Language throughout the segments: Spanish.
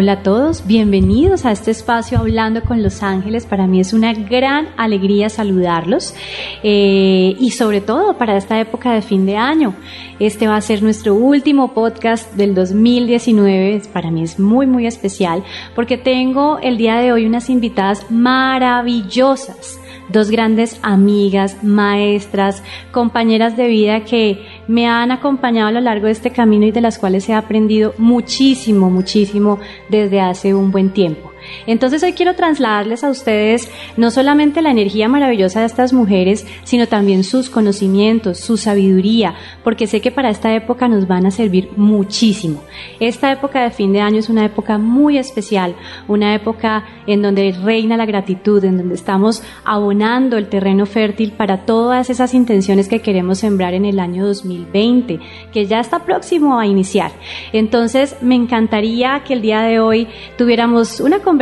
Hola a todos, bienvenidos a este espacio Hablando con los Ángeles. Para mí es una gran alegría saludarlos eh, y sobre todo para esta época de fin de año. Este va a ser nuestro último podcast del 2019. Para mí es muy, muy especial porque tengo el día de hoy unas invitadas maravillosas dos grandes amigas, maestras, compañeras de vida que me han acompañado a lo largo de este camino y de las cuales he aprendido muchísimo, muchísimo desde hace un buen tiempo. Entonces hoy quiero trasladarles a ustedes no solamente la energía maravillosa de estas mujeres, sino también sus conocimientos, su sabiduría, porque sé que para esta época nos van a servir muchísimo. Esta época de fin de año es una época muy especial, una época en donde reina la gratitud, en donde estamos abonando el terreno fértil para todas esas intenciones que queremos sembrar en el año 2020, que ya está próximo a iniciar. Entonces me encantaría que el día de hoy tuviéramos una conversación,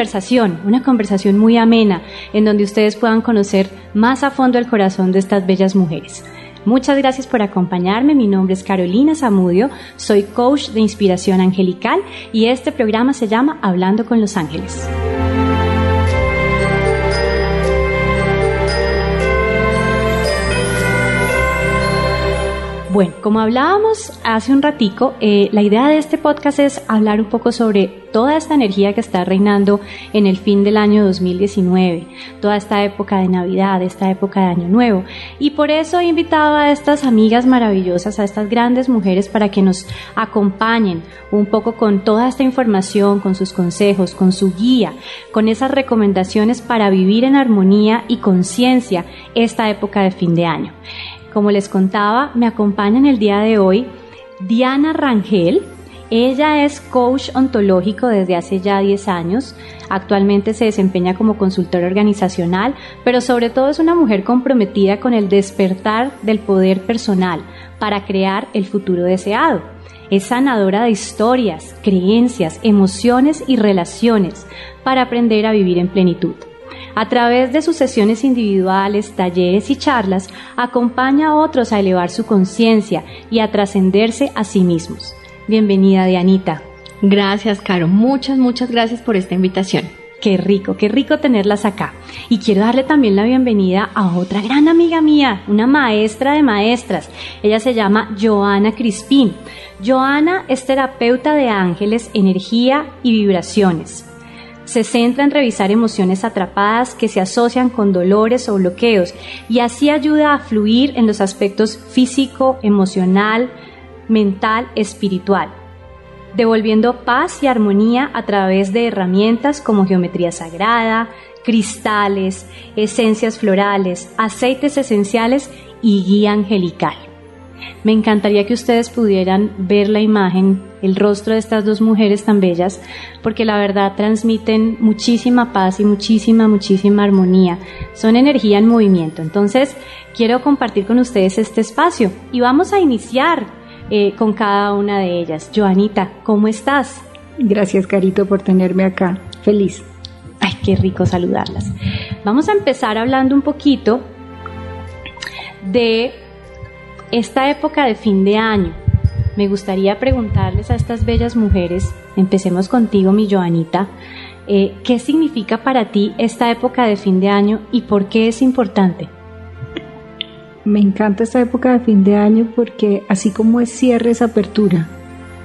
una conversación muy amena, en donde ustedes puedan conocer más a fondo el corazón de estas bellas mujeres. Muchas gracias por acompañarme. Mi nombre es Carolina Zamudio, soy coach de inspiración angelical y este programa se llama Hablando con los Ángeles. Bueno, como hablábamos hace un ratico, eh, la idea de este podcast es hablar un poco sobre toda esta energía que está reinando en el fin del año 2019, toda esta época de Navidad, esta época de Año Nuevo. Y por eso he invitado a estas amigas maravillosas, a estas grandes mujeres, para que nos acompañen un poco con toda esta información, con sus consejos, con su guía, con esas recomendaciones para vivir en armonía y conciencia esta época de fin de año. Como les contaba, me acompaña en el día de hoy Diana Rangel. Ella es coach ontológico desde hace ya 10 años. Actualmente se desempeña como consultora organizacional, pero sobre todo es una mujer comprometida con el despertar del poder personal para crear el futuro deseado. Es sanadora de historias, creencias, emociones y relaciones para aprender a vivir en plenitud. A través de sus sesiones individuales, talleres y charlas, acompaña a otros a elevar su conciencia y a trascenderse a sí mismos. Bienvenida, Dianita. Gracias, Caro. Muchas, muchas gracias por esta invitación. Qué rico, qué rico tenerlas acá. Y quiero darle también la bienvenida a otra gran amiga mía, una maestra de maestras. Ella se llama Joana Crispín. Joana es terapeuta de ángeles, energía y vibraciones se centra en revisar emociones atrapadas que se asocian con dolores o bloqueos y así ayuda a fluir en los aspectos físico, emocional, mental, espiritual, devolviendo paz y armonía a través de herramientas como geometría sagrada, cristales, esencias florales, aceites esenciales y guía angelical. Me encantaría que ustedes pudieran ver la imagen, el rostro de estas dos mujeres tan bellas, porque la verdad transmiten muchísima paz y muchísima, muchísima armonía. Son energía en movimiento. Entonces, quiero compartir con ustedes este espacio y vamos a iniciar eh, con cada una de ellas. Joanita, ¿cómo estás? Gracias, Carito, por tenerme acá. Feliz. Ay, qué rico saludarlas. Vamos a empezar hablando un poquito de esta época de fin de año, me gustaría preguntarles a estas bellas mujeres, empecemos contigo, mi Joanita, eh, ¿qué significa para ti esta época de fin de año y por qué es importante? Me encanta esta época de fin de año porque así como es cierre es apertura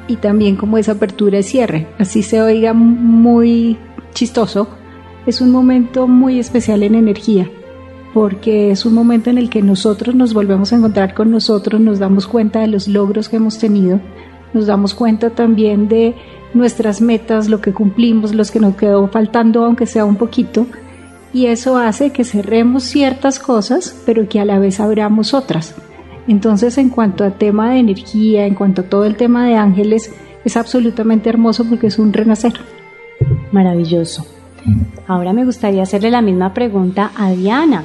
y también como es apertura es cierre, así se oiga muy chistoso, es un momento muy especial en energía porque es un momento en el que nosotros nos volvemos a encontrar con nosotros, nos damos cuenta de los logros que hemos tenido, nos damos cuenta también de nuestras metas, lo que cumplimos, los que nos quedó faltando, aunque sea un poquito, y eso hace que cerremos ciertas cosas, pero que a la vez abramos otras. Entonces, en cuanto a tema de energía, en cuanto a todo el tema de ángeles, es absolutamente hermoso porque es un renacer. Maravilloso. Ahora me gustaría hacerle la misma pregunta a Diana.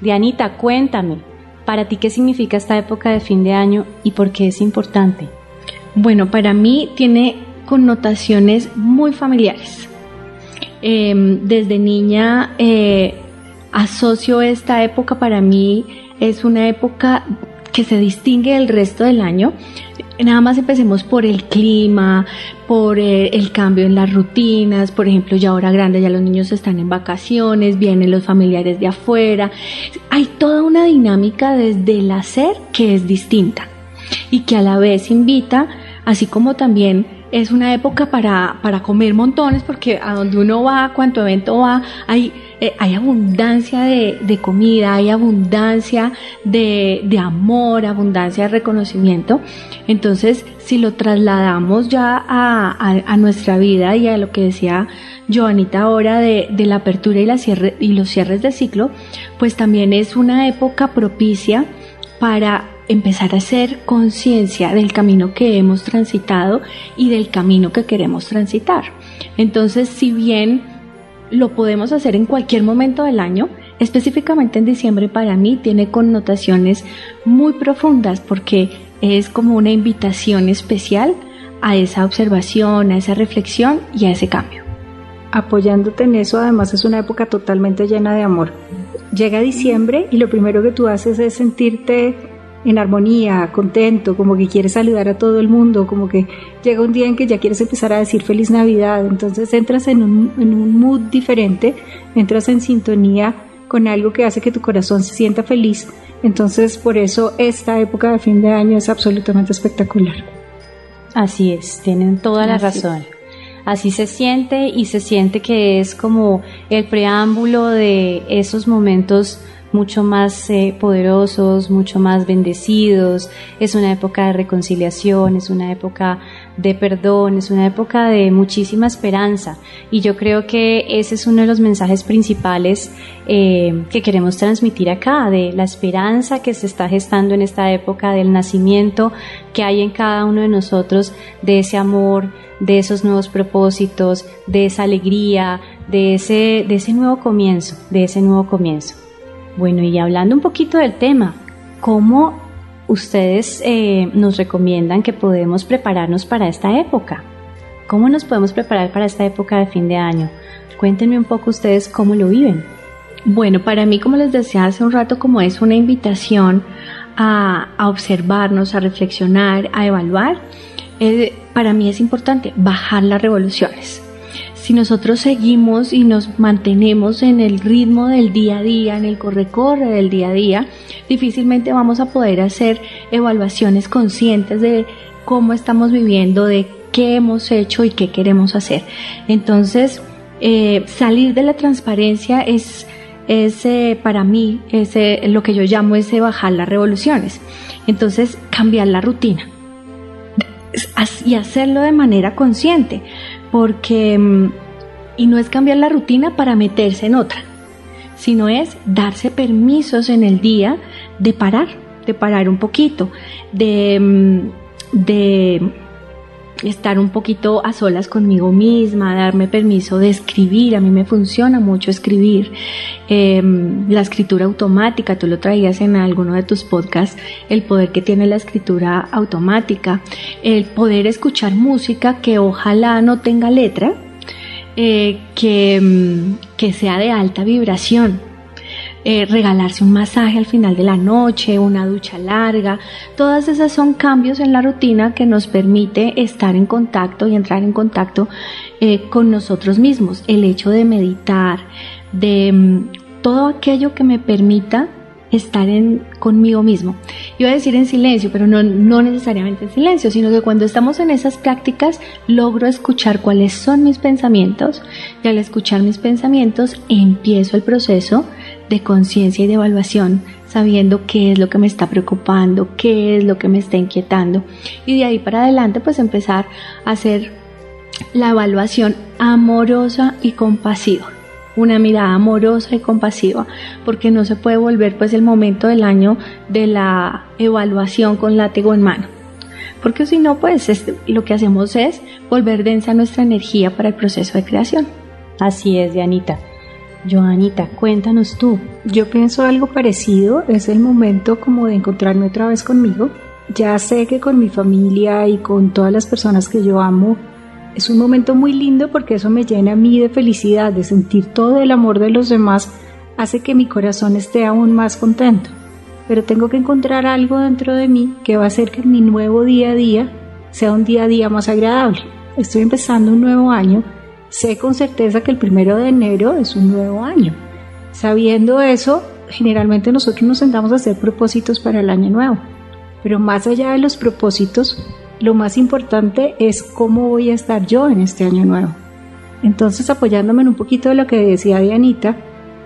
Dianita, cuéntame, ¿para ti qué significa esta época de fin de año y por qué es importante? Bueno, para mí tiene connotaciones muy familiares. Em, desde niña eh, asocio esta época para mí, es una época que se distingue del resto del año. Nada más empecemos por el clima, por eh, el cambio en las rutinas, por ejemplo, ya ahora grande, ya los niños están en vacaciones, vienen los familiares de afuera. Hay toda una dinámica desde el hacer que es distinta y que a la vez invita, así como también es una época para, para comer montones porque a donde uno va, cuanto evento va, hay, eh, hay abundancia de, de, comida, hay abundancia de, de, amor, abundancia de reconocimiento. Entonces, si lo trasladamos ya a, a, a nuestra vida y a lo que decía Joanita ahora de, de la apertura y, la cierre, y los cierres de ciclo, pues también es una época propicia para empezar a hacer conciencia del camino que hemos transitado y del camino que queremos transitar. Entonces, si bien lo podemos hacer en cualquier momento del año, específicamente en diciembre para mí tiene connotaciones muy profundas porque es como una invitación especial a esa observación, a esa reflexión y a ese cambio. Apoyándote en eso, además es una época totalmente llena de amor. Llega diciembre y lo primero que tú haces es sentirte en armonía, contento, como que quieres saludar a todo el mundo, como que llega un día en que ya quieres empezar a decir feliz Navidad, entonces entras en un, en un mood diferente, entras en sintonía con algo que hace que tu corazón se sienta feliz, entonces por eso esta época de fin de año es absolutamente espectacular. Así es, tienen toda la razón. Así se siente y se siente que es como el preámbulo de esos momentos mucho más eh, poderosos, mucho más bendecidos, es una época de reconciliación, es una época de perdón, es una época de muchísima esperanza y yo creo que ese es uno de los mensajes principales eh, que queremos transmitir acá, de la esperanza que se está gestando en esta época, del nacimiento que hay en cada uno de nosotros, de ese amor, de esos nuevos propósitos, de esa alegría, de ese, de ese nuevo comienzo, de ese nuevo comienzo. Bueno, y hablando un poquito del tema, ¿cómo ustedes eh, nos recomiendan que podemos prepararnos para esta época? ¿Cómo nos podemos preparar para esta época de fin de año? Cuéntenme un poco ustedes cómo lo viven. Bueno, para mí, como les decía hace un rato, como es una invitación a, observarnos, a reflexionar, a evaluar, eh, para mí es importante bajar las revoluciones si nosotros seguimos y nos mantenemos en el ritmo del día a día, en el corre-corre del día a día, difícilmente vamos a poder hacer evaluaciones conscientes de cómo estamos viviendo, de qué hemos hecho y qué queremos hacer. Entonces, eh, salir de la transparencia es, es eh, para mí es, lo que yo llamo ese bajar las revoluciones. Entonces, cambiar la rutina y hacerlo de manera consciente porque, mm, y no es cambiar la rutina para meterse en otra, sino es darse permisos en el día de parar, de parar un poquito, de, mm, de estar un poquito a solas conmigo misma, darme permiso de escribir, a mí me funciona mucho escribir, em, la escritura automática, tú lo traías en alguno de tus podcasts, el poder que tiene la escritura automática, el poder escuchar música que ojalá no tenga letra, eh, que, em, que sea de alta vibración, eh, regalarse un masaje al final de la noche, una ducha larga, todas esas son cambios en la rutina que nos permite estar en contacto y entrar en contacto eh, con nosotros mismos. El hecho de meditar, de mm, todo aquello que me permita estar conmigo mismo. Iba a decir en silencio, pero no, no necesariamente en silencio, sino que cuando estamos en esas prácticas logro escuchar cuáles son mis pensamientos y al escuchar mis pensamientos empiezo el proceso de conciencia y de evaluación, sabiendo qué es lo que me está preocupando, qué es lo que me está inquietando y de ahí para adelante pues empezar a hacer la evaluación amorosa y compasiva una mirada amorosa y compasiva, porque no se puede volver pues el momento del año de la evaluación con látigo en mano. Porque si no, pues lo que hacemos es volver densa nuestra energía para el proceso de creación. Así es, Dianita. Joanita, cuéntanos tú. Yo pienso algo parecido, es el momento como de encontrarme otra vez conmigo. Ya sé que con mi familia y con todas las personas que yo amo Es un momento muy lindo porque eso me llena a mí de felicidad, de sentir todo el amor de los demás, hace que mi corazón esté aún más contento. Pero tengo que encontrar algo dentro de mí que va a hacer que mi nuevo día a día sea un día a día más agradable. Estoy empezando un nuevo año, sé con certeza que el primero de enero es un nuevo año. Sabiendo eso, generalmente nosotros nos sentamos a hacer propósitos para el año nuevo. Pero más allá de los propósitos, lo más importante es cómo voy a estar yo en este año nuevo. Entonces, apoyándome en un poquito de lo que decía Dianita,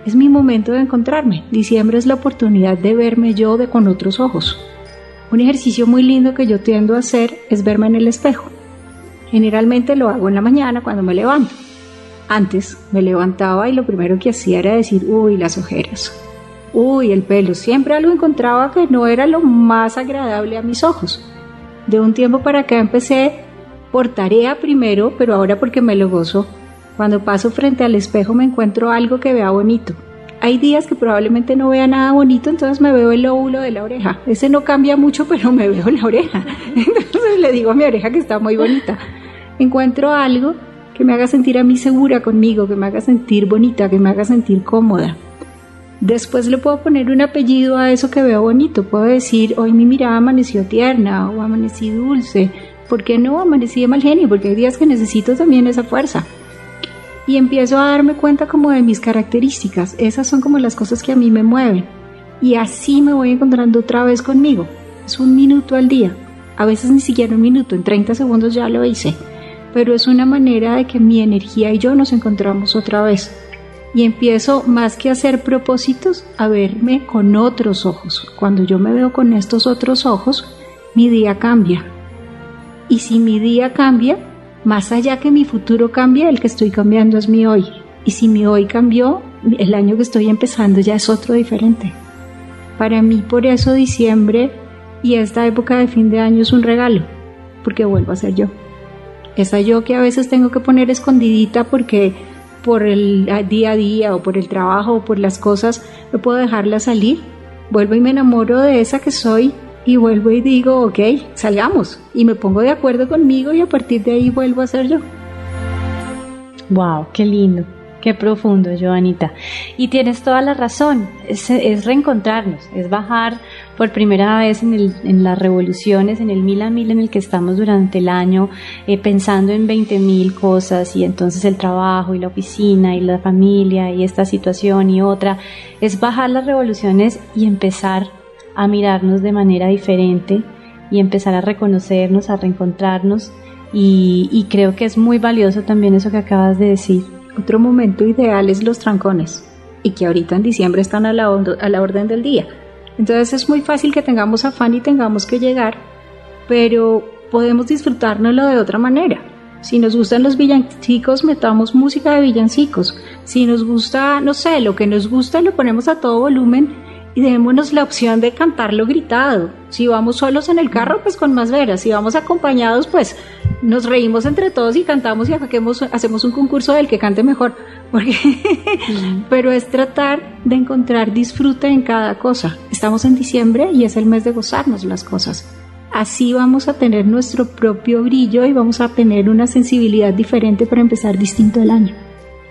es mi momento de encontrarme. Diciembre es la oportunidad de verme yo de con otros ojos. Un ejercicio muy lindo que yo tiendo a hacer es verme en el espejo. Generalmente lo hago en la mañana cuando me levanto. Antes me levantaba y lo primero que hacía era decir, uy, las ojeras, uy, el pelo. Siempre algo encontraba que no era lo más agradable a mis ojos. De un tiempo para acá empecé por tarea primero, pero ahora porque me lo gozo. Cuando paso frente al espejo me encuentro algo que vea bonito. Hay días que probablemente no vea nada bonito, entonces me veo el lóbulo de la oreja. Ese no cambia mucho, pero me veo la oreja. Entonces le digo a mi oreja que está muy bonita. Encuentro algo que me haga sentir a mí segura conmigo, que me haga sentir bonita, que me haga sentir cómoda. Después le puedo poner un apellido a eso que veo bonito. Puedo decir, hoy mi mirada amaneció tierna o amanecí dulce. ¿Por qué no amanecí de mal genio? Porque hay días que necesito también esa fuerza. Y empiezo a darme cuenta como de mis características. Esas son como las cosas que a mí me mueven. Y así me voy encontrando otra vez conmigo. Es un minuto al día. A veces ni siquiera un minuto, en 30 segundos ya lo hice. Pero es una manera de que mi energía y yo nos encontramos otra vez y empiezo más que a hacer propósitos a verme con otros ojos. Cuando yo me veo con estos otros ojos, mi día cambia. Y si mi día cambia, más allá que mi futuro cambie, el que estoy cambiando es mi hoy. Y si mi hoy cambió, el año que estoy empezando ya es otro diferente. Para mí por eso diciembre y esta época de fin de año es un regalo, porque vuelvo a ser yo. Esa yo que a veces tengo que poner escondidita porque por el día a día o por el trabajo o por las cosas, no puedo dejarla salir. Vuelvo y me enamoro de esa que soy y vuelvo y digo, ok, salgamos. Y me pongo de acuerdo conmigo y a partir de ahí vuelvo a ser yo. Wow, qué lindo. Qué profundo, Joanita. Y tienes toda la razón, es, reencontrarnos, es bajar por primera vez en, las revoluciones, en el mil a mil en el que estamos durante el año, eh, pensando en 20 mil cosas y entonces el trabajo y la oficina y la familia y esta situación y otra, es bajar las revoluciones y empezar a mirarnos de manera diferente y empezar a reconocernos, a reencontrarnos y, creo que es muy valioso también eso que acabas de decir otro momento ideal es los trancones y que ahorita en diciembre están a la, a la orden del día. Entonces es muy fácil que tengamos afán y tengamos que llegar, pero podemos disfrutárnoslo de otra manera. Si nos gustan los villancicos, metamos música de villancicos. Si nos gusta, no sé, lo que nos gusta, lo ponemos a todo volumen y démonos la opción de cantarlo gritado. Si vamos solos en el carro, pues con más veras. Si vamos acompañados, pues nos reímos entre todos y cantamos y hacemos un concurso del que cante mejor. Porque Pero es tratar de encontrar disfrute en cada cosa. Estamos en diciembre y es el mes de gozarnos las cosas. Así vamos a tener nuestro propio brillo y vamos a tener una sensibilidad diferente para empezar distinto el año.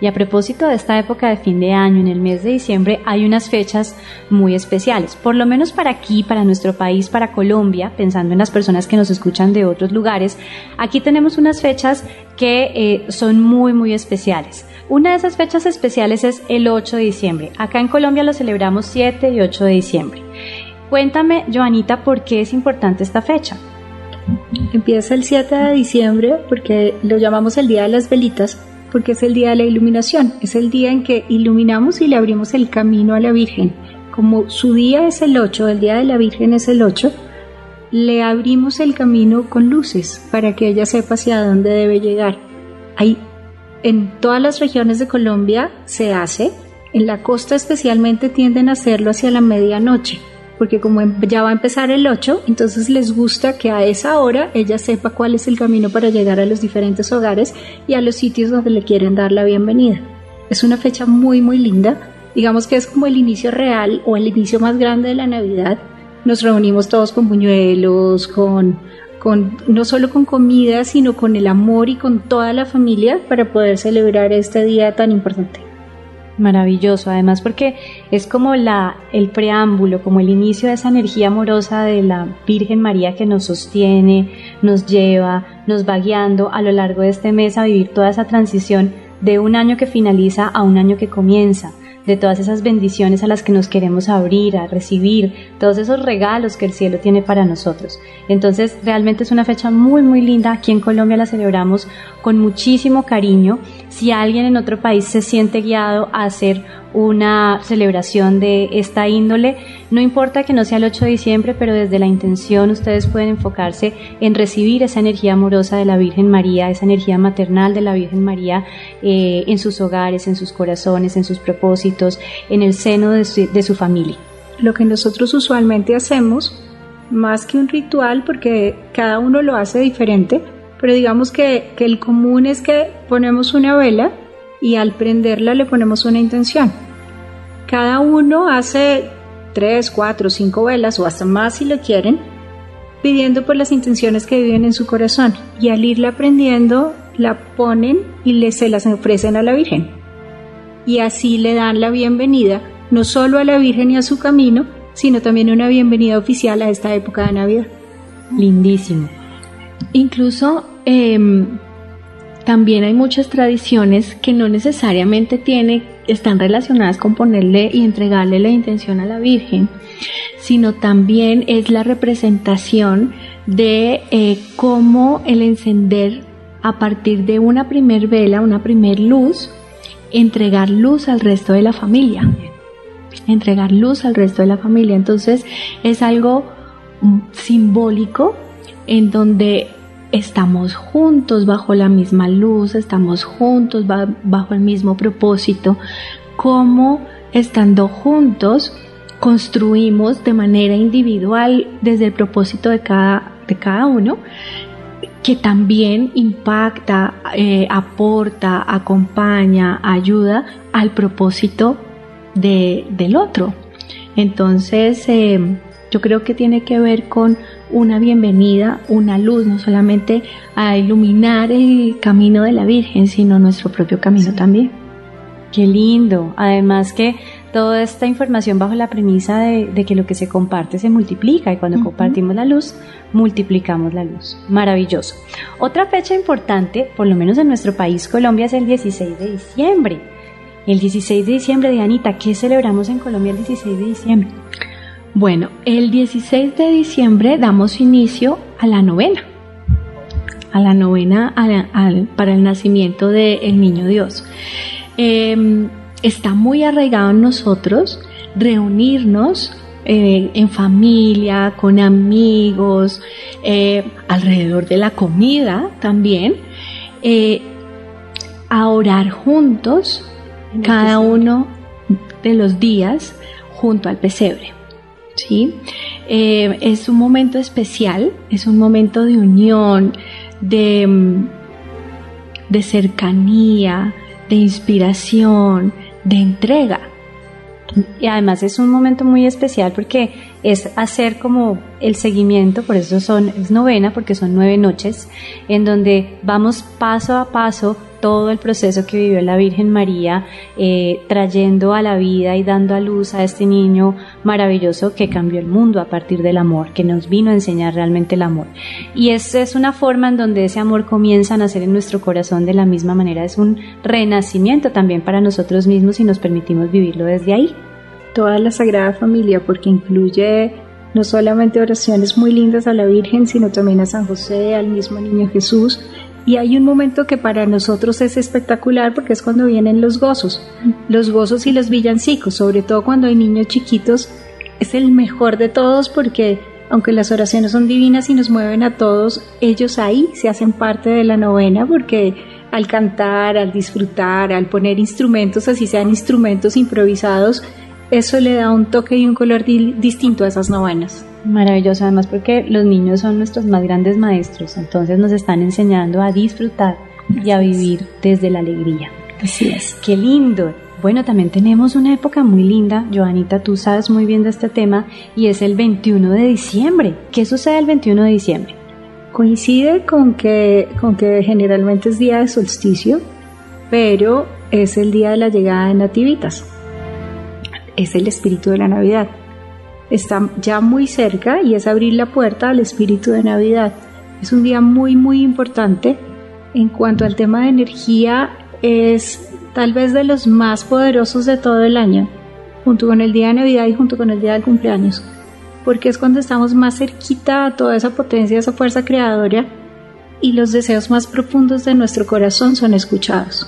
Y a propósito de esta época de fin de año, en el mes de diciembre, hay unas fechas muy especiales, por lo menos para aquí, para nuestro país, para Colombia, pensando en las personas que nos escuchan de otros lugares, aquí tenemos unas fechas que eh, son muy, muy especiales. Una de esas fechas especiales es el 8 de diciembre. Acá en Colombia lo celebramos 7 y 8 de diciembre. Cuéntame, Joanita, por qué es importante esta fecha. Empieza el 7 de diciembre porque lo llamamos el Día de las Velitas porque es el día de la iluminación, es el día en que iluminamos y le abrimos el camino a la Virgen. Como su día es el 8, el día de la Virgen es el 8, le abrimos el camino con luces para que ella sepa hacia dónde debe llegar. Hay, en todas las regiones de Colombia se hace, en la costa especialmente tienden a hacerlo hacia la medianoche porque como em, ya va a empezar el 8, entonces les gusta que a esa hora ella sepa cuál es el camino para llegar a los diferentes hogares y a los sitios donde le quieren dar la bienvenida. Es una fecha muy muy linda, digamos que es como el inicio real o el inicio más grande de la Navidad. Nos reunimos todos con buñuelos, con con, no solo con comida, sino con el amor y con toda la familia para poder celebrar este día tan importante. Maravilloso, además porque es como la, el preámbulo, como el inicio de esa energía amorosa de la Virgen María que nos sostiene, nos lleva, nos va guiando a lo largo de este mes a vivir toda esa transición de un año que finaliza a un año que comienza de todas esas bendiciones a las que nos queremos abrir, a recibir, todos esos regalos que el cielo tiene para nosotros. Entonces, realmente es una fecha muy, muy linda. Aquí en Colombia la celebramos con muchísimo cariño. Si alguien en otro país se siente guiado a hacer una celebración de esta índole. No importa que no sea el 8 de diciembre, pero desde la intención ustedes pueden enfocarse en recibir esa energía amorosa de la Virgen María, esa energía maternal de la Virgen María eh, en sus hogares, en sus corazones, en sus propósitos, en el seno de su, familia. Lo que nosotros usualmente hacemos, más que un ritual, porque cada uno lo hace diferente, pero digamos que, que el común es que ponemos una vela, y al prenderla le ponemos una intención. Cada uno hace tres, cuatro, cinco velas o hasta más si lo quieren, pidiendo por las intenciones que viven en su corazón y al irla prendiendo la ponen y le, se las ofrecen a la Virgen. Y así le dan la bienvenida no solo a la Virgen y a su camino, sino también una bienvenida oficial a esta época de Navidad. Lindísimo. Incluso em, también hay muchas tradiciones que no necesariamente tiene, están relacionadas con ponerle y entregarle la intención a la Virgen, sino también es la representación de eh, cómo el encender a partir de una primer vela, una primer luz, entregar luz al resto de la familia. Entregar luz al resto de la familia. Entonces es algo mm, simbólico en donde estamos juntos bajo la misma luz, estamos juntos bajo el mismo propósito, como estando juntos construimos de manera individual desde el propósito de cada, de cada uno, que también impacta, eh, aporta, acompaña, ayuda al propósito del otro. Entonces, eh, yo creo que tiene que ver con una bienvenida, una luz, no solamente a iluminar el camino de la Virgen, sino nuestro propio camino también. Qué lindo. Además que toda esta información bajo la premisa de, que lo que se comparte se multiplica y cuando compartimos la luz, multiplicamos la luz. Maravilloso. Otra fecha importante, por lo menos en nuestro país, Colombia, es el 16 de diciembre. El 16 de diciembre, de Anita, ¿qué celebramos en Colombia el 16 de diciembre? Bueno, el 16 de diciembre damos inicio a la novena, a la novena para el nacimiento del niño Dios. Em, está muy arraigado en nosotros reunirnos eh, en familia, con amigos, eh, alrededor de la comida también, eh, a orar juntos cada uno de los días junto al pesebre. ¿Sí? Eh, es un momento especial, es un momento de unión, de, mm, de cercanía, de inspiración, de entrega. Y además es un momento muy especial porque es hacer como el seguimiento, por eso son, es novena, porque son nueve noches, en donde vamos paso a paso todo el proceso que vivió la Virgen María, eh, trayendo a la vida y dando a luz a este niño maravilloso que cambió el mundo a partir del amor, que nos vino a enseñar realmente el amor. Y esa es una forma en donde ese amor comienza a nacer en nuestro corazón de la misma manera. Es un renacimiento también para nosotros mismos y nos permitimos vivirlo desde ahí. Toda la Sagrada Familia, porque incluye no solamente oraciones muy lindas a la Virgen, sino también a San José, al mismo niño Jesús, y hay un momento que para nosotros es espectacular porque es cuando vienen los gozos, los gozos y los villancicos, sobre todo cuando hay niños chiquitos, es el mejor de todos porque aunque las oraciones son divinas y nos mueven a todos, ellos ahí se hacen parte de la novena porque al cantar, al disfrutar, al poner instrumentos, así sean instrumentos improvisados, eso le da un toque y un color distinto a esas novenas. Maravilloso, además porque los niños son nuestros más grandes maestros, entonces nos están enseñando a disfrutar y a vivir desde la alegría. Así es. Qué lindo. Bueno, también tenemos una época muy linda, Joanita, tú sabes muy bien de este tema, y es el 21 de diciembre. ¿Qué sucede el 21 de diciembre? Coincide con que, con que generalmente es día de solsticio, pero es el día de la llegada de nativitas. Es el espíritu de la Navidad. Está ya muy cerca y es abrir la puerta al espíritu de Navidad. Es un día muy, muy importante. En cuanto al tema de energía, es tal vez de los más poderosos de todo el año, junto con el día de Navidad y junto con el día del cumpleaños, porque es cuando estamos más cerquita a toda esa potencia, esa fuerza creadora y los deseos más profundos de nuestro corazón son escuchados.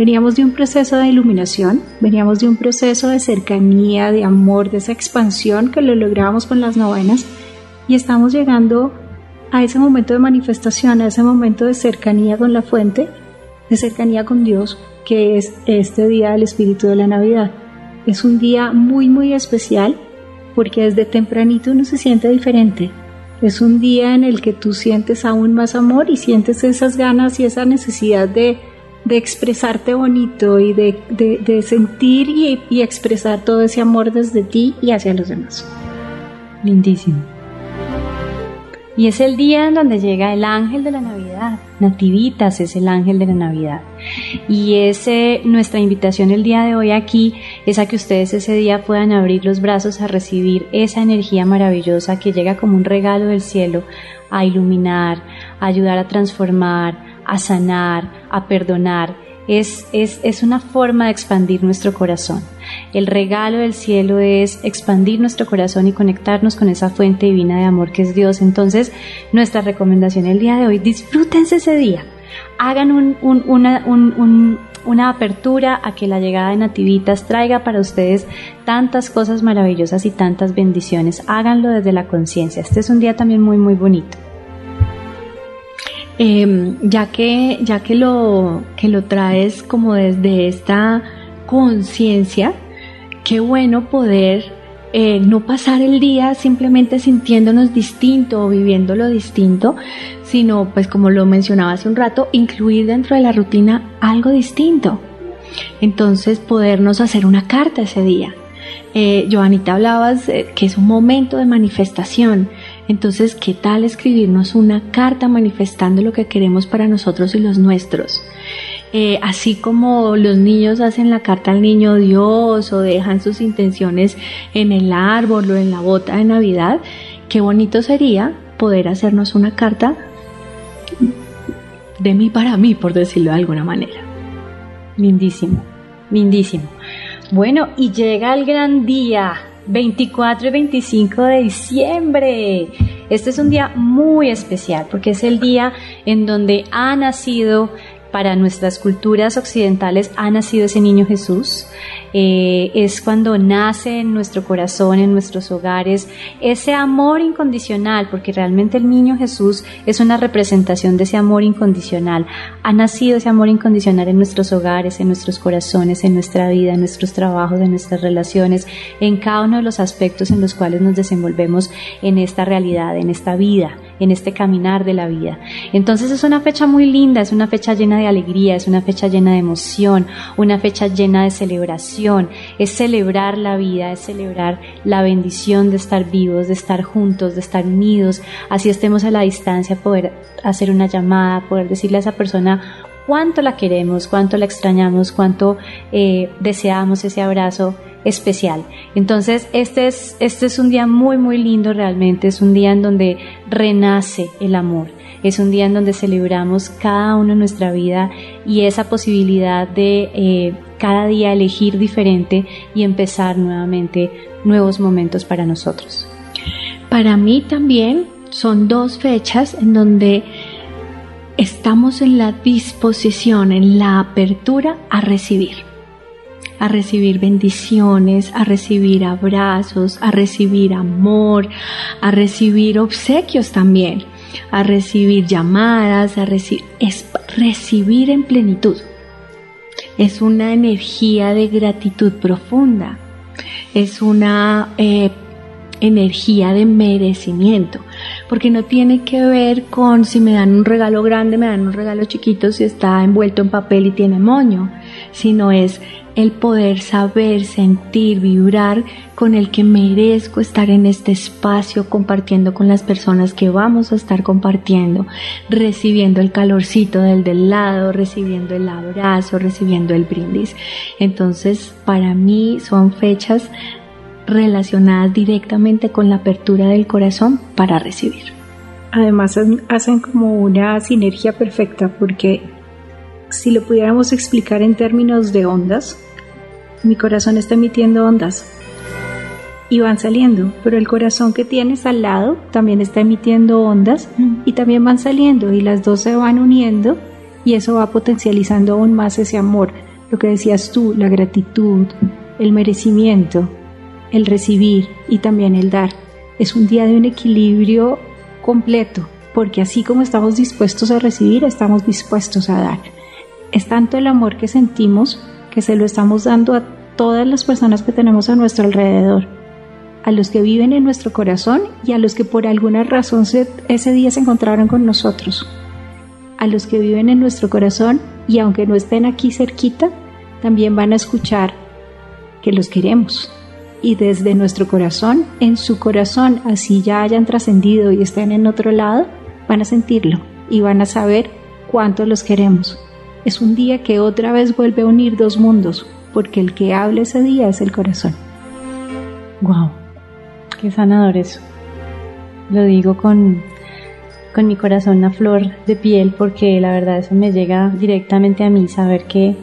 Veníamos de un proceso de iluminación, veníamos de un proceso de cercanía, de amor, de esa expansión que lo lográbamos con las novenas y estamos llegando a ese momento de manifestación, a ese momento de cercanía con la fuente, de cercanía con Dios, que es este día del Espíritu de la Navidad. Es un día muy, muy especial porque desde tempranito uno se siente diferente. Es un día en el que tú sientes aún más amor y sientes esas ganas y esa necesidad de, expresarte bonito y de, sentir y, y expresar todo ese amor desde ti y hacia los demás. Lindísimo. Y es el día en donde llega el ángel de la Navidad. Nativitas es el ángel de la Navidad. Y ese, nuestra invitación el día de hoy aquí es a que ustedes ese día puedan abrir los brazos a recibir esa energía maravillosa que llega como un regalo del cielo a iluminar, a ayudar a transformar, a sanar, a perdonar es, es, una forma de expandir nuestro corazón. El regalo del cielo es expandir nuestro corazón y conectarnos con esa fuente divina de amor que es Dios. Entonces, nuestra recomendación el día de hoy, disfrútense ese día. Hagan una, una apertura a que la llegada de Nativitas traiga para ustedes tantas cosas maravillosas y tantas bendiciones. Háganlo desde la conciencia. Este es un día también muy, muy bonito. Em, ya que, ya que lo, que lo traes como desde esta conciencia, qué bueno poder eh, no pasar el día simplemente sintiéndonos distinto o viviéndolo distinto, sino pues como lo mencionaba hace un rato, incluir dentro de la rutina algo distinto. Entonces podernos hacer una carta ese día. Eh, Joanita hablabas eh, que es un momento de manifestación entonces, ¿qué tal escribirnos una carta manifestando lo que queremos para nosotros y los nuestros? Eh, así como los niños hacen la carta al niño Dios o dejan sus intenciones en el árbol o en la bota de Navidad, qué bonito sería poder hacernos una carta de mí para mí, por decirlo de alguna manera. Lindísimo, lindísimo. Bueno, y llega el gran día, 24 y 25 de diciembre. Este es un día muy especial porque es el día en donde ha nacido para nuestras culturas occidentales ha nacido ese niño Jesús. Eh, es cuando nace en nuestro corazón, en nuestros hogares, ese amor incondicional, porque realmente el niño Jesús es una representación de ese amor incondicional. Ha nacido ese amor incondicional en nuestros hogares, en nuestros corazones, en nuestra vida, en nuestros trabajos, en nuestras relaciones, en cada uno de los aspectos en los cuales nos desenvolvemos en esta realidad, en esta vida en este caminar de la vida. Entonces es una fecha muy linda, es una fecha llena de alegría, es una fecha llena de emoción, una fecha llena de celebración, es celebrar la vida, es celebrar la bendición de estar vivos, de estar juntos, de estar unidos, así estemos a la distancia, poder hacer una llamada, poder decirle a esa persona cuánto la queremos, cuánto la extrañamos, cuánto eh, deseamos ese abrazo especial. Entonces, este es, este es un día muy, muy lindo realmente, es un día en donde renace el amor, es un día en donde celebramos cada uno en nuestra vida y esa posibilidad de eh, cada día elegir diferente y empezar nuevamente nuevos momentos para nosotros. Para mí también son dos fechas en donde estamos en la disposición, en la apertura a recibir a recibir bendiciones, a recibir abrazos, a recibir amor, a recibir obsequios también, a recibir llamadas, a recibir, es recibir en plenitud. Es una energía de gratitud profunda, es una eh, energía de merecimiento, porque no tiene que ver con si me dan un regalo grande, me dan un regalo chiquito, si está envuelto en papel y tiene moño, sino es el poder saber, sentir, vibrar con el que merezco estar en este espacio compartiendo con las personas que vamos a estar compartiendo, recibiendo el calorcito del del lado, recibiendo el abrazo, recibiendo el brindis. Entonces, para mí son fechas relacionadas directamente con la apertura del corazón para recibir. Además hacen como una sinergia perfecta porque si lo pudiéramos explicar en términos de ondas, mi corazón está emitiendo ondas y van saliendo, pero el corazón que tienes al lado también está emitiendo ondas mm. y también van saliendo y las dos se van uniendo y eso va potencializando aún más ese amor, lo que decías tú, la gratitud, el merecimiento, el recibir y también el dar. Es un día de un equilibrio completo, porque así como estamos dispuestos a recibir, estamos dispuestos a dar. Es tanto el amor que sentimos que se lo estamos dando a todas las personas que tenemos a nuestro alrededor, a los que viven en nuestro corazón y a los que por alguna razón ese día se encontraron con nosotros, a los que viven en nuestro corazón y aunque no estén aquí cerquita, también van a escuchar que los queremos. Y desde nuestro corazón, en su corazón, así ya hayan trascendido y estén en otro lado, van a sentirlo y van a saber cuánto los queremos. Es un día que otra vez vuelve a unir dos mundos, porque el que habla ese día es el corazón. Wow, qué sanador eso. Lo digo con, con mi corazón a flor de piel, porque la verdad eso me llega directamente a mí, saber que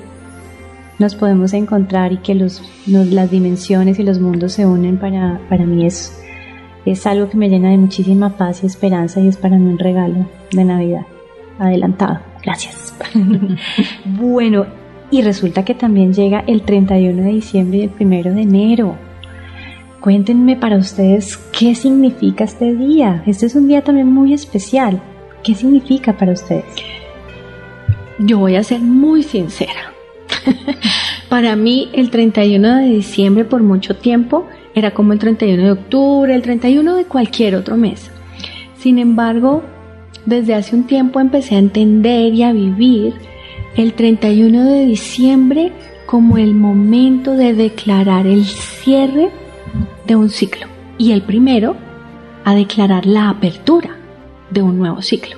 nos podemos encontrar y que los, las dimensiones y los mundos se unen para, para mí es, es algo que me llena de muchísima paz y esperanza y es para mí un regalo de Navidad adelantado. Gracias. bueno, y resulta que también llega el 31 de diciembre y el 1 de enero. Cuéntenme para ustedes qué significa este día. Este es un día también muy especial. ¿Qué significa para ustedes? Yo voy a ser muy sincera. para mí el 31 de diciembre por mucho tiempo era como el 31 de octubre, el 31 de cualquier otro mes. Sin embargo, desde hace un tiempo empecé a entender y a vivir el 31 de diciembre como el momento de declarar el cierre de un ciclo y el primero a declarar la apertura de un nuevo ciclo.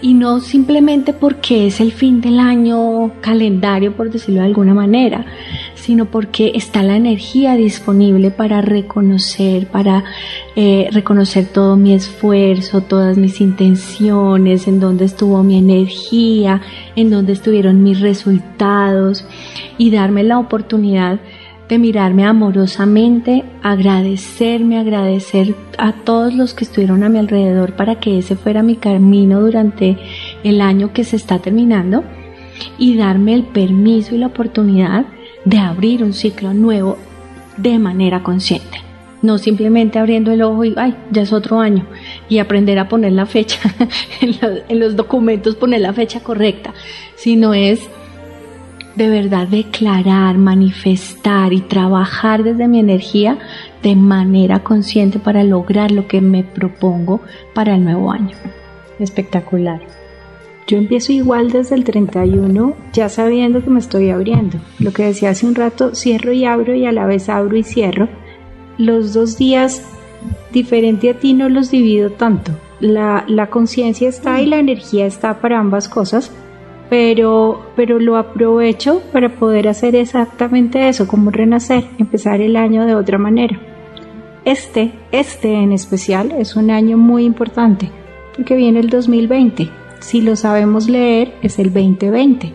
Y no simplemente porque es el fin del año calendario, por decirlo de alguna manera, sino porque está la energía disponible para reconocer, para eh, reconocer todo mi esfuerzo, todas mis intenciones, en dónde estuvo mi energía, en dónde estuvieron mis resultados y darme la oportunidad de mirarme amorosamente, agradecerme, agradecer a todos los que estuvieron a mi alrededor para que ese fuera mi camino durante el año que se está terminando y darme el permiso y la oportunidad de abrir un ciclo nuevo de manera consciente. No simplemente abriendo el ojo y, ay, ya es otro año. Y aprender a poner la fecha, en, los documentos poner la fecha correcta, sino es de verdad declarar, manifestar y trabajar desde mi energía de manera consciente para lograr lo que me propongo para el nuevo año. Espectacular. Yo empiezo igual desde el 31, ya sabiendo que me estoy abriendo. Lo que decía hace un rato, cierro y abro y a la vez abro y cierro. Los dos días diferente a ti no los divido tanto. La, la conciencia está y la energía está para ambas cosas, pero, pero lo aprovecho para poder hacer exactamente eso, como renacer, empezar el año de otra manera. Este, este en especial, es un año muy importante, porque viene el 2020 si lo sabemos leer, es el 2020.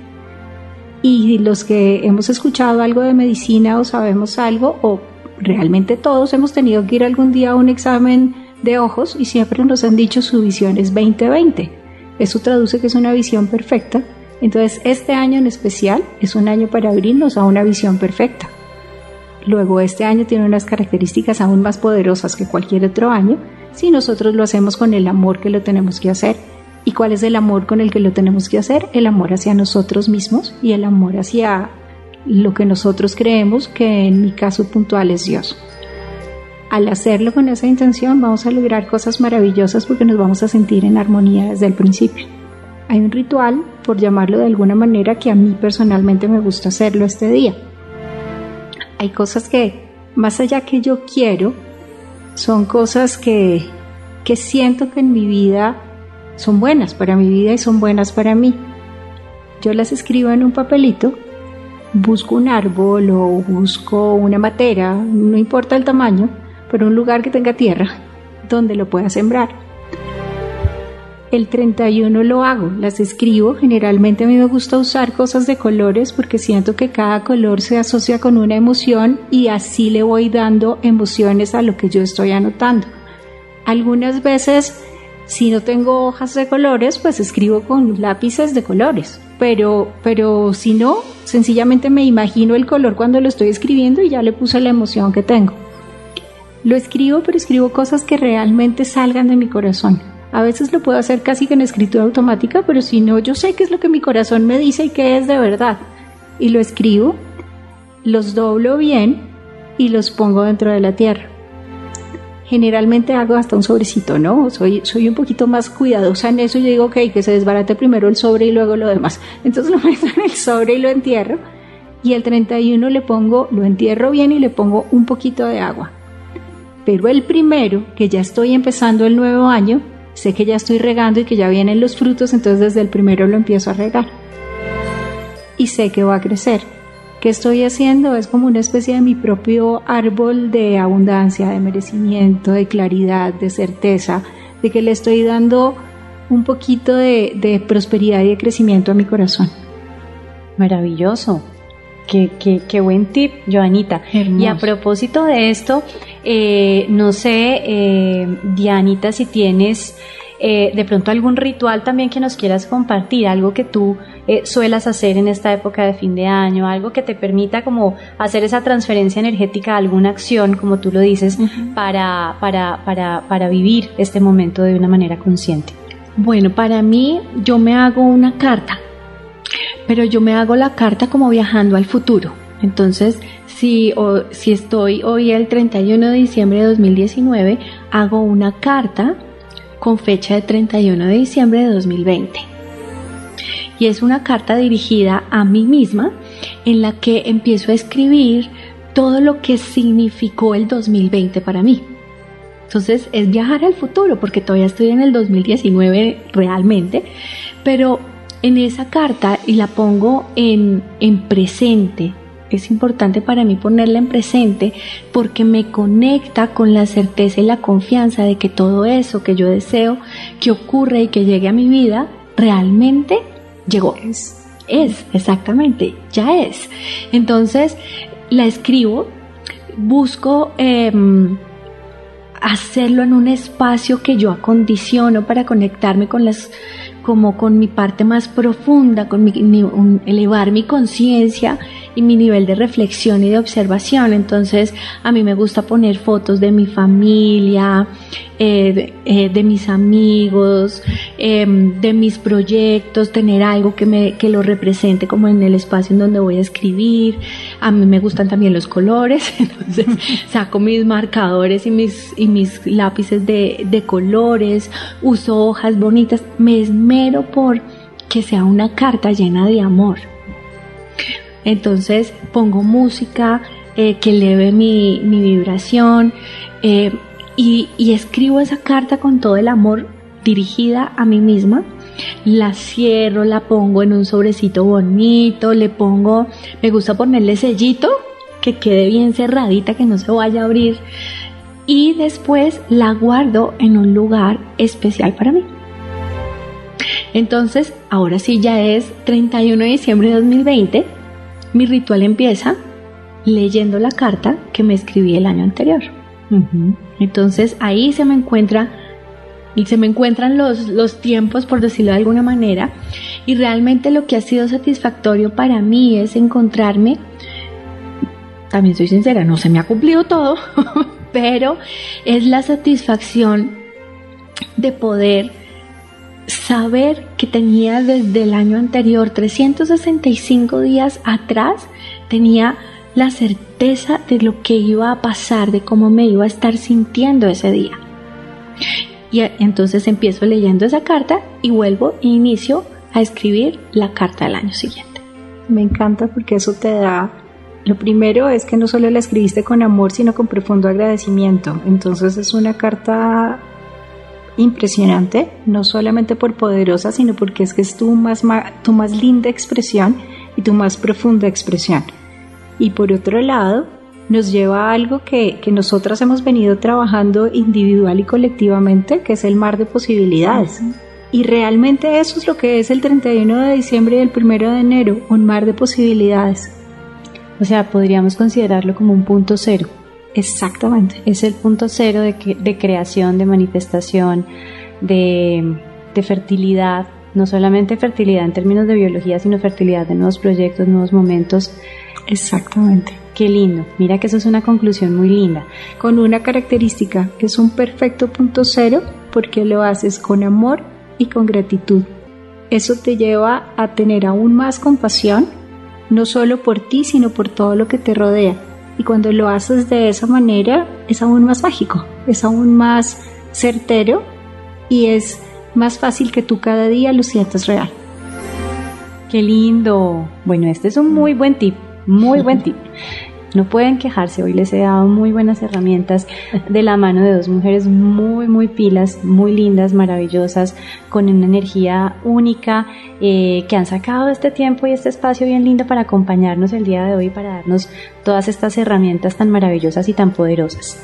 Y los que hemos escuchado algo de medicina o sabemos algo, o realmente todos hemos tenido que ir algún día a un examen de ojos y siempre nos han dicho su visión es 2020. Eso traduce que es una visión perfecta. Entonces este año en especial es un año para abrirnos a una visión perfecta. Luego este año tiene unas características aún más poderosas que cualquier otro año si nosotros lo hacemos con el amor que lo tenemos que hacer ¿Y cuál es el amor con el que lo tenemos que hacer? El amor hacia nosotros mismos y el amor hacia lo que nosotros creemos que en mi caso puntual es Dios. Al hacerlo con esa intención vamos a lograr cosas maravillosas porque nos vamos a sentir en armonía desde el principio. hay un ritual, por llamarlo de alguna manera, que a mí personalmente me gusta hacerlo este día. Hay cosas que, más allá que yo quiero, son cosas que, que siento que en mi vida son buenas para mi vida y son buenas para mí. Yo las escribo en un papelito, busco un árbol o busco una matera, no importa el tamaño, pero un lugar que tenga tierra donde lo pueda sembrar el 31 lo hago, las escribo. Generalmente a mí me gusta usar cosas de colores porque siento que cada color se asocia con una emoción y así le voy dando emociones a lo que yo estoy anotando. Algunas veces, si no tengo hojas de colores, pues escribo con lápices de colores. Pero, pero si no, sencillamente me imagino el color cuando lo estoy escribiendo y ya le puse la emoción que tengo. Lo escribo, pero escribo cosas que realmente salgan de mi corazón a veces lo puedo hacer casi que en escritura automática, pero si no, yo sé qué es lo que mi corazón me dice y qué es de verdad. Y lo escribo, los doblo bien y los pongo dentro de la tierra. Generalmente hago hasta un sobrecito, ¿no? Soy, soy un poquito más cuidadosa en eso y digo, ok, que se desbarate primero el sobre y luego lo demás. Entonces lo meto en el sobre y lo entierro. Y el 31 le pongo, lo entierro bien y le pongo un poquito de agua. Pero el primero, que ya estoy empezando el nuevo año, sé que ya estoy regando y que ya vienen los frutos, entonces desde el primero lo empiezo a regar. Y sé que va a crecer. ¿Qué estoy haciendo? Es como una especie de mi propio árbol de abundancia, de merecimiento, de claridad, de certeza, de que le estoy dando un poquito de, prosperidad y de crecimiento a mi corazón. Maravilloso. Qué, qué, buen tip, Joanita. Y a propósito de esto, eh, no sé, eh, Dianita, si tienes eh, de pronto algún ritual también que nos quieras compartir, algo que tú eh, suelas hacer en esta época de fin de año, algo que te permita como hacer esa transferencia energética a alguna acción, como tú lo dices, para, para, para, para vivir este momento de una manera consciente. Bueno, para mí yo me hago una carta pero yo me hago la carta como viajando al futuro. Entonces, si, o, si estoy hoy el 31 de diciembre de 2019, hago una carta con fecha de 31 de diciembre de 2020. Y es una carta dirigida a mí misma en la que empiezo a escribir todo lo que significó el 2020 para mí. Entonces es viajar al futuro porque todavía estoy en el 2019 realmente, pero en esa carta y la pongo en, en presente. Es importante para mí ponerla en presente porque me conecta con la certeza y la confianza de que todo eso que yo deseo que ocurra y que llegue a mi vida realmente llegó. Es, es exactamente, ya es. Entonces la escribo, busco em, hacerlo en un espacio que yo acondiciono para conectarme con las como con mi parte más profunda, con mi, elevar mi conciencia y mi nivel de reflexión y de observación. Entonces a mí me gusta poner fotos de mi familia, eh, eh, de, mis amigos, em, de mis proyectos, tener algo que, me, que lo represente como en el espacio en donde voy a escribir. A mí me gustan también los colores, entonces saco mis marcadores y mis, y mis lápices de, de colores, uso hojas bonitas, me esmero por que sea una carta llena de amor. Entonces pongo música eh, que eleve mi, mi vibración, eh, y, escribo esa carta con todo el amor dirigida a mí misma. La cierro, la pongo en un sobrecito bonito, le pongo, me gusta ponerle sellito, que quede bien cerradita, que no se vaya a abrir. Y después la guardo en un lugar especial para mí. Entonces, ahora sí ya es 31 de diciembre de 2020. Mi ritual empieza leyendo la carta que me escribí el año anterior. Entonces ahí se me encuentra y se me encuentran los, los tiempos, por decirlo de alguna manera, y realmente lo que ha sido satisfactorio para mí es encontrarme, también soy sincera, no se me ha cumplido todo, pero es la satisfacción de poder saber que tenía desde el año anterior, 365 días atrás, tenía la certeza de lo que iba a pasar, de cómo me iba a estar sintiendo ese día. Y entonces empiezo leyendo esa carta y vuelvo e inicio a escribir la carta del año siguiente. Me encanta porque eso te da lo primero es que no solo la escribiste con amor, sino con profundo agradecimiento. Entonces es una carta impresionante, no solamente por poderosa, sino porque es que es tu más, tu más linda expresión y tu más profunda expresión. Y por otro lado, nos lleva a algo que, que nosotras hemos venido trabajando individual y colectivamente, que es el mar de posibilidades. Y realmente eso es lo que es el 31 de diciembre y el 1 de enero, un mar de posibilidades. O sea, podríamos considerarlo como un punto cero. Exactamente. Es el punto cero de, de creación, de manifestación, de, de fertilidad, no solamente fertilidad en términos de biología, sino fertilidad de nuevos proyectos, nuevos momentos. Exactamente. Qué lindo. Mira que eso es una conclusión muy linda. Con una característica, que es un perfecto punto cero porque lo haces con amor y con gratitud. Eso te lleva a tener aún más compasión no solo por ti, sino por todo lo que te rodea. Y cuando lo haces de esa manera, es aún más mágico, es aún más certero y es más fácil que tú cada día lo sientas real. Qué lindo. Bueno, este es un muy buen tip, muy buen tip. No pueden quejarse, hoy les he dado muy buenas herramientas de la mano de dos mujeres muy, muy pilas, muy lindas, maravillosas, con una energía única, eh, que han sacado este tiempo y este espacio bien lindo para acompañarnos el día de hoy, para darnos todas estas herramientas tan maravillosas y tan poderosas.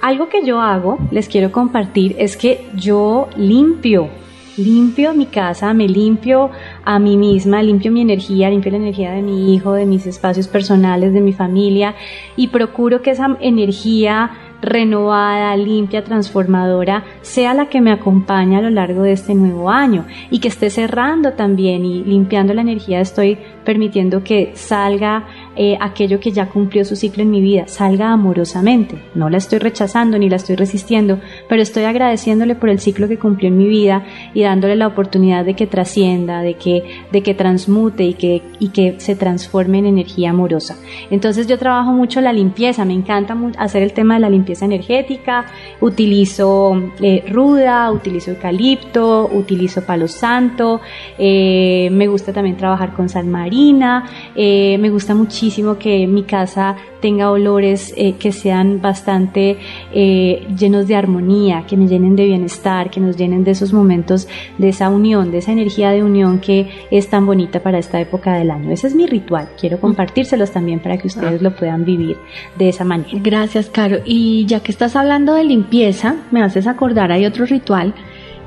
Algo que yo hago, les quiero compartir, es que yo limpio limpio mi casa, me limpio a mí misma, limpio mi energía, limpio la energía de mi hijo, de mis espacios personales, de mi familia y procuro que esa energía renovada, limpia, transformadora, sea la que me acompaña a lo largo de este nuevo año y que esté cerrando también y limpiando la energía estoy permitiendo que salga eh, aquello que ya cumplió su ciclo en mi vida, salga amorosamente. No la estoy rechazando ni la estoy resistiendo, pero estoy agradeciéndole por el ciclo que cumplió en mi vida y dándole la oportunidad de que trascienda, de que, de que transmute y que, y que se transforme en energía amorosa. Entonces yo trabajo mucho la limpieza, me encanta hacer el tema de la limpieza energética, utilizo eh, ruda, utilizo eucalipto, utilizo palo santo, eh, me gusta también trabajar con sal marina, me gusta muchísimo que mi casa tenga olores eh, que sean bastante eh, llenos de armonía, que me llenen de bienestar, que nos llenen de esos momentos, de esa unión, de esa energía de unión que es tan bonita para esta época del año. Ese es mi ritual. Quiero compartírselos también para que ustedes lo puedan vivir de esa manera. Gracias, Caro. Y ya que estás hablando de limpieza, me haces acordar, hay otro ritual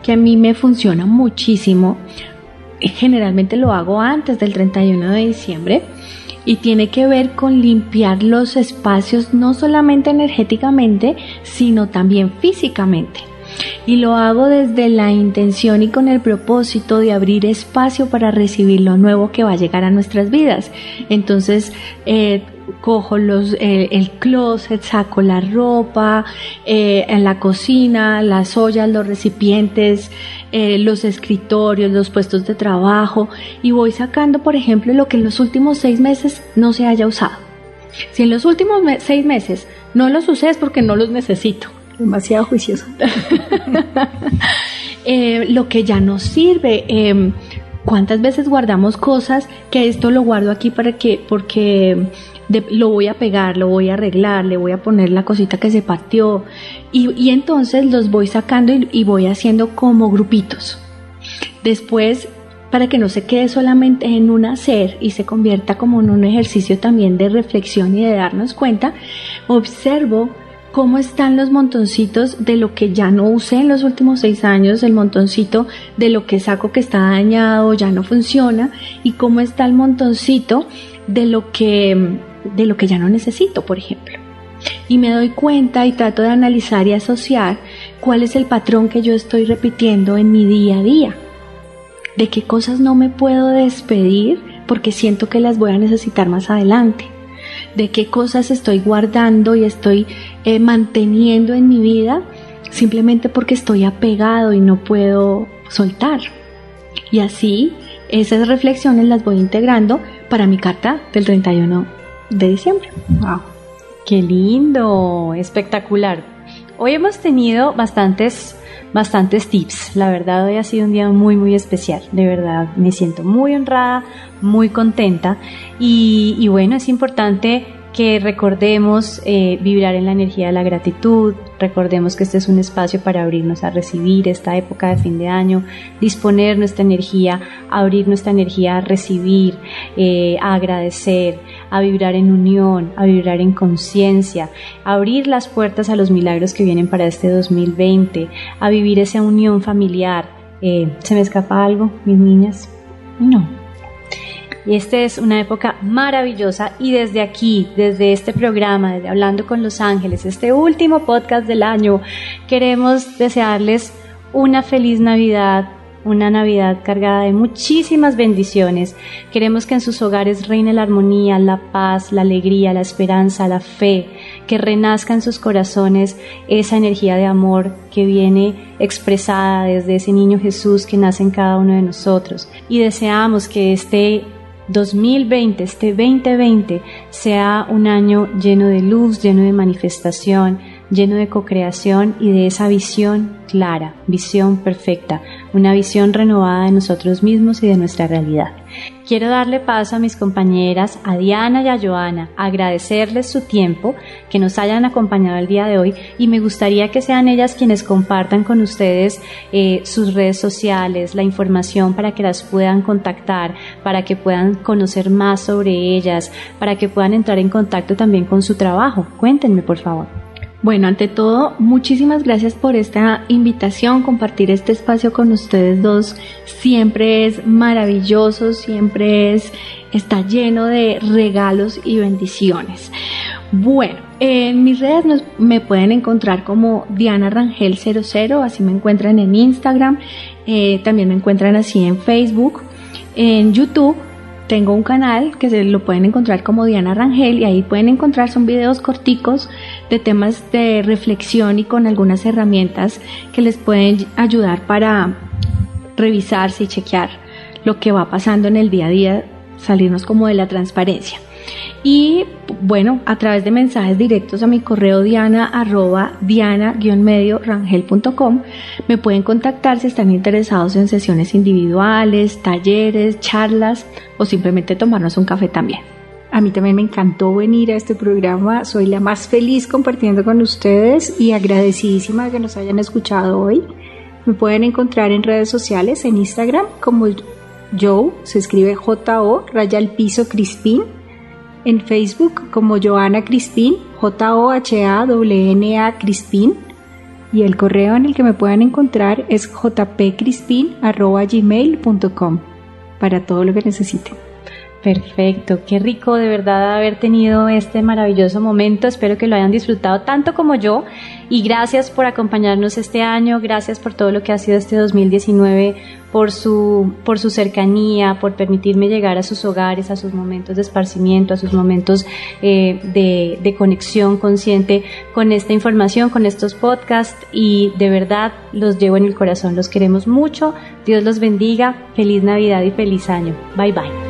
que a mí me funciona muchísimo. Generalmente lo hago antes del 31 de diciembre y tiene que ver con limpiar los espacios no solamente energéticamente, sino también físicamente. Y lo hago desde la intención y con el propósito de abrir espacio para recibir lo nuevo que va a llegar a nuestras vidas. Entonces, eh, cojo los, el closet, saco la ropa, eh, en la cocina, las ollas, los recipientes, eh, los escritorios, los puestos de trabajo y voy sacando, por ejemplo, lo que en los últimos seis meses no se haya usado. Si en los últimos seis meses no los usé es porque no los necesito. Demasiado juicioso. Eh, lo que ya no sirve. Em, ¿Cuántas veces guardamos cosas que esto lo guardo aquí para que, porque lo voy a pegar, lo voy a arreglar, le voy a poner la cosita que se pateó y, entonces los voy sacando y, voy haciendo como grupitos. Después, para que no se quede solamente en un hacer y se convierta como en un ejercicio también de reflexión y de darnos cuenta, observo cómo están los montoncitos de lo que ya no usé en los últimos seis años, el montoncito de lo que saco que está dañado, ya no funciona, y cómo está el montoncito de lo que de lo que ya no necesito, por ejemplo. Y me doy cuenta y trato de analizar y asociar cuál es el patrón que yo estoy repitiendo en mi día a día. De qué cosas no me puedo despedir porque siento que las voy a necesitar más adelante. De qué cosas estoy guardando y estoy eh, manteniendo en mi vida simplemente porque estoy apegado y no puedo soltar. Y así esas reflexiones las voy integrando para mi carta del 31 de diciembre. ¡Wow! ¡Qué lindo! Espectacular. Hoy hemos tenido bastantes bastantes tips. La verdad hoy ha sido un día muy muy especial. De verdad me siento muy honrada, muy contenta y, bueno, es importante que recordemos eh, vibrar en la energía de la gratitud, recordemos que este es un espacio para abrirnos a recibir esta época de fin de año, disponer nuestra energía, abrir nuestra energía a recibir, eh, a agradecer, a vibrar en unión, a vibrar en conciencia, abrir las puertas a los milagros que vienen para este 2020, a vivir esa unión familiar. Eh, ¿Se me escapa algo, mis niñas? No, y esta es una época maravillosa y desde aquí, desde este programa, desde Hablando con los Ángeles, este último podcast del año, queremos desearles una feliz Navidad, una Navidad cargada de muchísimas bendiciones. Queremos que en sus hogares reine la armonía, la paz, la alegría, la esperanza, la fe, que renazca en sus corazones esa energía de amor que viene expresada desde ese niño Jesús que nace en cada uno de nosotros. Y deseamos que este 2020, este 2020, sea un año lleno de luz, lleno de manifestación, lleno de co-creación y de esa visión clara, visión perfecta, una visión renovada de nosotros mismos y de nuestra realidad. Quiero darle paso a mis compañeras, a Diana y a Joana, agradecerles su tiempo, que nos hayan acompañado el día de hoy y me gustaría que sean ellas quienes compartan con ustedes eh, sus redes sociales, la información para que las puedan contactar, para que puedan conocer más sobre ellas, para que puedan entrar en contacto también con su trabajo. Cuéntenme, por favor. Bueno, ante todo, muchísimas gracias por esta invitación, compartir este espacio con ustedes dos. Siempre es maravilloso, siempre es, está lleno de regalos y bendiciones. Bueno, en mis redes me pueden encontrar como Diana Rangel 00, así me encuentran en Instagram, eh, también me encuentran así en Facebook, en YouTube tengo un canal que se lo pueden encontrar como Diana Rangel y ahí pueden encontrar son videos corticos de temas de reflexión y con algunas herramientas que les pueden ayudar para revisarse y chequear lo que va pasando en el día a día, salirnos como de la transparencia. Y bueno, a través de mensajes directos a mi correo diana arroba diana-medio rangel.com me pueden contactar si están interesados en sesiones individuales, talleres, charlas o simplemente tomarnos un café también. A mí también me encantó venir a este programa. Soy la más feliz compartiendo con ustedes y agradecidísima de que nos hayan escuchado hoy. Me pueden encontrar en redes sociales, en Instagram como Joe, se escribe J-O, raya al piso Crispín en Facebook como Joana Crispín, J-O-H-A-W-N-A Crispín, y el correo en el que me puedan encontrar es jpcrispin.gmail.com para todo lo que necesiten. Perfecto, qué rico de verdad haber tenido este maravilloso momento. Espero que lo hayan disfrutado tanto como yo y gracias por acompañarnos este año, gracias por todo lo que ha sido este 2019, por su, por su cercanía, por permitirme llegar a sus hogares, a sus momentos de esparcimiento, a sus momentos eh, de, de conexión consciente con esta información, con estos podcasts y de verdad los llevo en el corazón, los queremos mucho, Dios los bendiga, feliz Navidad y feliz año. Bye bye.